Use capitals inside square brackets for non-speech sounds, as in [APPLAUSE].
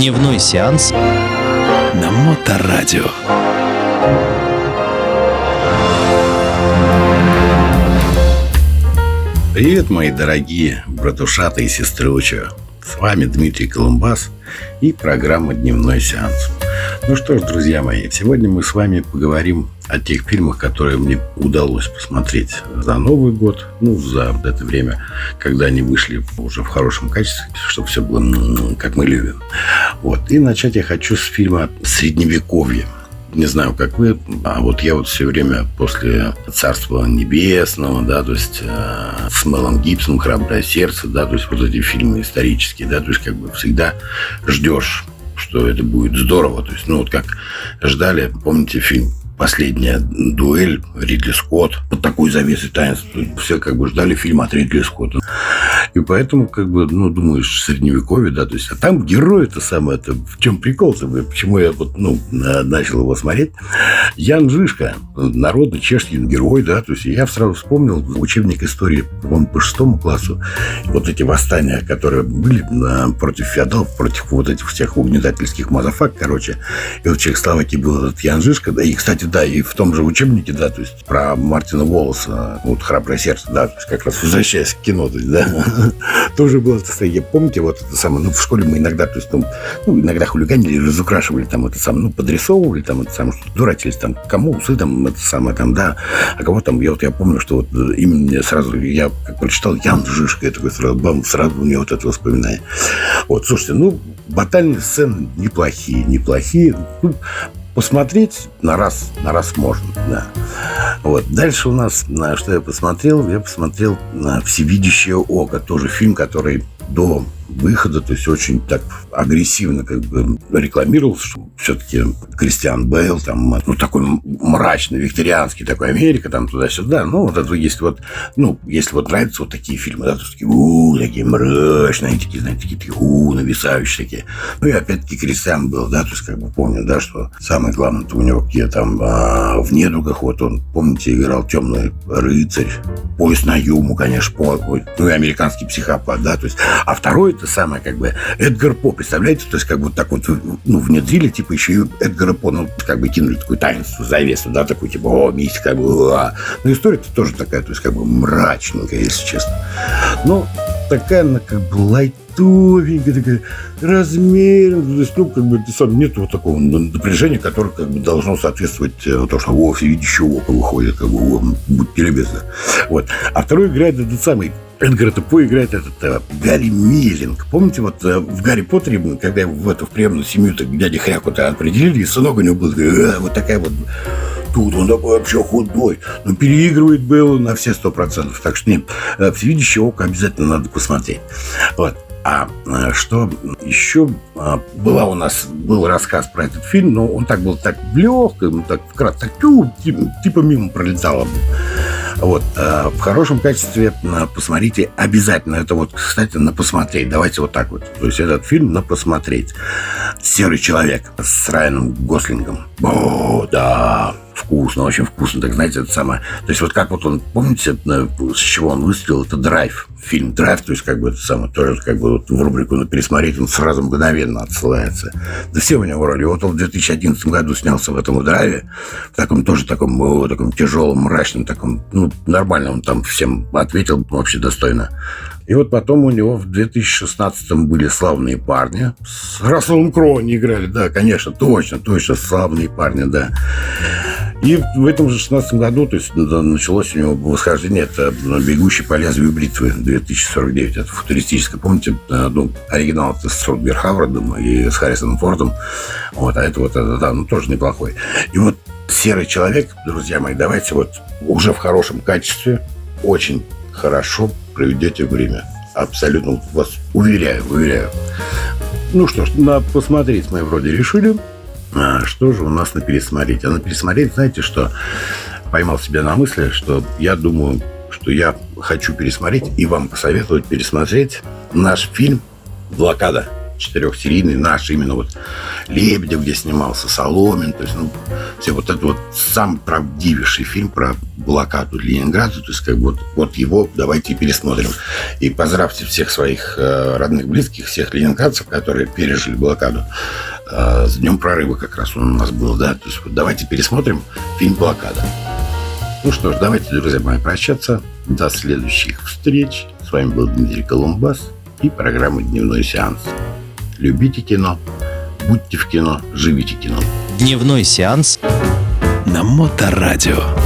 Дневной сеанс на Моторадио. Привет, мои дорогие братушаты и сеструча. С вами Дмитрий Колумбас и программа «Дневной сеанс». Ну что ж, друзья мои, сегодня мы с вами поговорим о тех фильмах, которые мне удалось посмотреть за Новый год, ну, за это время, когда они вышли уже в хорошем качестве, чтобы все было как мы любим. Вот. И начать я хочу с фильма «Средневековье». Не знаю, как вы, а вот я вот все время после «Царства небесного», да, то есть э, с Мелом Гибсоном «Храброе сердце», да, то есть вот эти фильмы исторические, да, то есть как бы всегда ждешь что это будет здорово. То есть, ну, вот как ждали, помните фильм последняя дуэль Ридли Скотт под такой завесой таинств. Все как бы ждали фильма от Ридли Скотта. И поэтому, как бы, ну, думаешь, средневековье, да, то есть, а там герой это самое, это в чем прикол-то, почему я вот, ну, начал его смотреть. Ян Жишка, народный чешский герой, да, то есть, я сразу вспомнил учебник истории, по по шестому классу, вот эти восстания, которые были против феодалов, против вот этих всех угнетательских мазафак, короче, и вот в Чехословакии был этот Ян Жишка, да, и, кстати, да, и в том же учебнике, да, то есть про Мартина Волоса, вот «Храброе сердце», да, то есть как раз возвращаясь к кино, то есть, да, [LAUGHS] тоже было, я помните, вот это самое, ну, в школе мы иногда, то есть, ну, ну иногда хулиганили, разукрашивали там это самое, ну, подрисовывали там это самое, что дурачились там, кому усы там, это самое там, да, а кого там, я вот, я помню, что вот именно сразу, я как прочитал Ян Жишка, я такой сразу, бам, сразу у меня вот это воспоминание. Вот, слушайте, ну, батальные сцены неплохие, неплохие. Ну, посмотреть на раз, на раз можно, да. Вот. Дальше у нас, на что я посмотрел, я посмотрел на «Всевидящее око», тоже фильм, который до выхода, то есть очень так агрессивно как бы рекламировался, что все-таки Кристиан Бейл, там, ну, такой мрачный, викторианский такой Америка, там, туда-сюда. Ну, вот это, если вот, ну, если вот нравятся вот такие фильмы, да, то такие, у, такие мрачные, такие, знаете, такие, такие, у, нависающие такие. Ну, и опять-таки Кристиан был, да, то есть, как бы помню, да, что самое главное у него где там а, в недругах, вот он, помните, играл «Темный рыцарь», «Поезд на Юму», конечно, по, ну, и «Американский психопат», да, то есть, а второй это самое, как бы, Эдгар По, представляете, то есть, как вот так вот, ну, внедрили, типа, еще и Эдгара По, ну, как бы кинули такую таинство, завесу, да, такой, типа, о, мистика, как бы, а. Но история-то тоже такая, то есть, как бы, мрачненькая, если честно. Но такая, она как бы лайтовенькая, такая размеренная. То есть, ну, как бы, сам нет вот такого напряжения, которое как бы должно соответствовать э, то, что о, всевидящее око выходит, как бы, о, будьте любезны. Вот. А второй играет этот самый Эдгар Тупо играет этот э, Гарри Миллинг. Помните, вот э, в Гарри Поттере, когда в эту в приемную семью так дядя Хряку-то определили, и сынок у него был э, вот такая вот тут он такой вообще худой. Но переигрывает Беллу на все сто процентов. Так что нет, э, всевидящее око обязательно надо посмотреть. Вот. А что еще а, была у нас был рассказ про этот фильм, но он так был так легким, так вкратце, так типа мимо пролетало. Вот. Э, в хорошем качестве посмотрите обязательно. Это вот, кстати, на посмотреть. Давайте вот так вот. То есть этот фильм на посмотреть. «Серый человек» с Райаном Гослингом. О, да вкусно, очень вкусно. Так знаете, это самое. То есть вот как вот он, помните, с чего он выстрелил? Это драйв. Фильм драйв, то есть как бы это самое, тоже как бы вот в рубрику на пересмотреть, он сразу мгновенно отсылается. Да все у него роли. Вот он в 2011 году снялся в этом драйве, в таком тоже таком, о, таком тяжелом, мрачном, таком, ну, нормально он там всем ответил вообще достойно. И вот потом у него в 2016-м были «Славные парни». С Расселом Кроу не играли, да, конечно, точно, точно, «Славные парни», да. И в этом же 16 году, то есть началось у него восхождение, это «Бегущий по лезвию бритвы» 2049. Это футуристическое. Помните, э, ну, оригинал это с Рутгер Хавардом и с Харрисоном Фордом. Вот, а это вот, это, да, ну, тоже неплохой. И вот «Серый человек», друзья мои, давайте вот уже в хорошем качестве, очень хорошо проведете время. Абсолютно вас уверяю, уверяю. Ну что ж, на посмотреть мы вроде решили. А что же у нас на пересмотреть? А на пересмотреть, знаете, что поймал себя на мысли, что я думаю, что я хочу пересмотреть и вам посоветовать пересмотреть наш фильм «Блокада». четырехсерийный наш, именно вот Лебедев, где снимался Соломин, то есть, ну, все вот это вот сам правдивейший фильм про блокаду Ленинграда, то есть, как бы вот, вот его давайте пересмотрим. И поздравьте всех своих э, родных, близких, всех ленинградцев, которые пережили блокаду. Э, с Днем прорыва как раз он у нас был, да, то есть вот давайте пересмотрим фильм «Блокада». Ну что ж, давайте, друзья мои, прощаться. До следующих встреч. С вами был Дмитрий Колумбас и программа «Дневной сеанс». Любите кино, будьте в кино, живите кино. Дневной сеанс на Моторадио.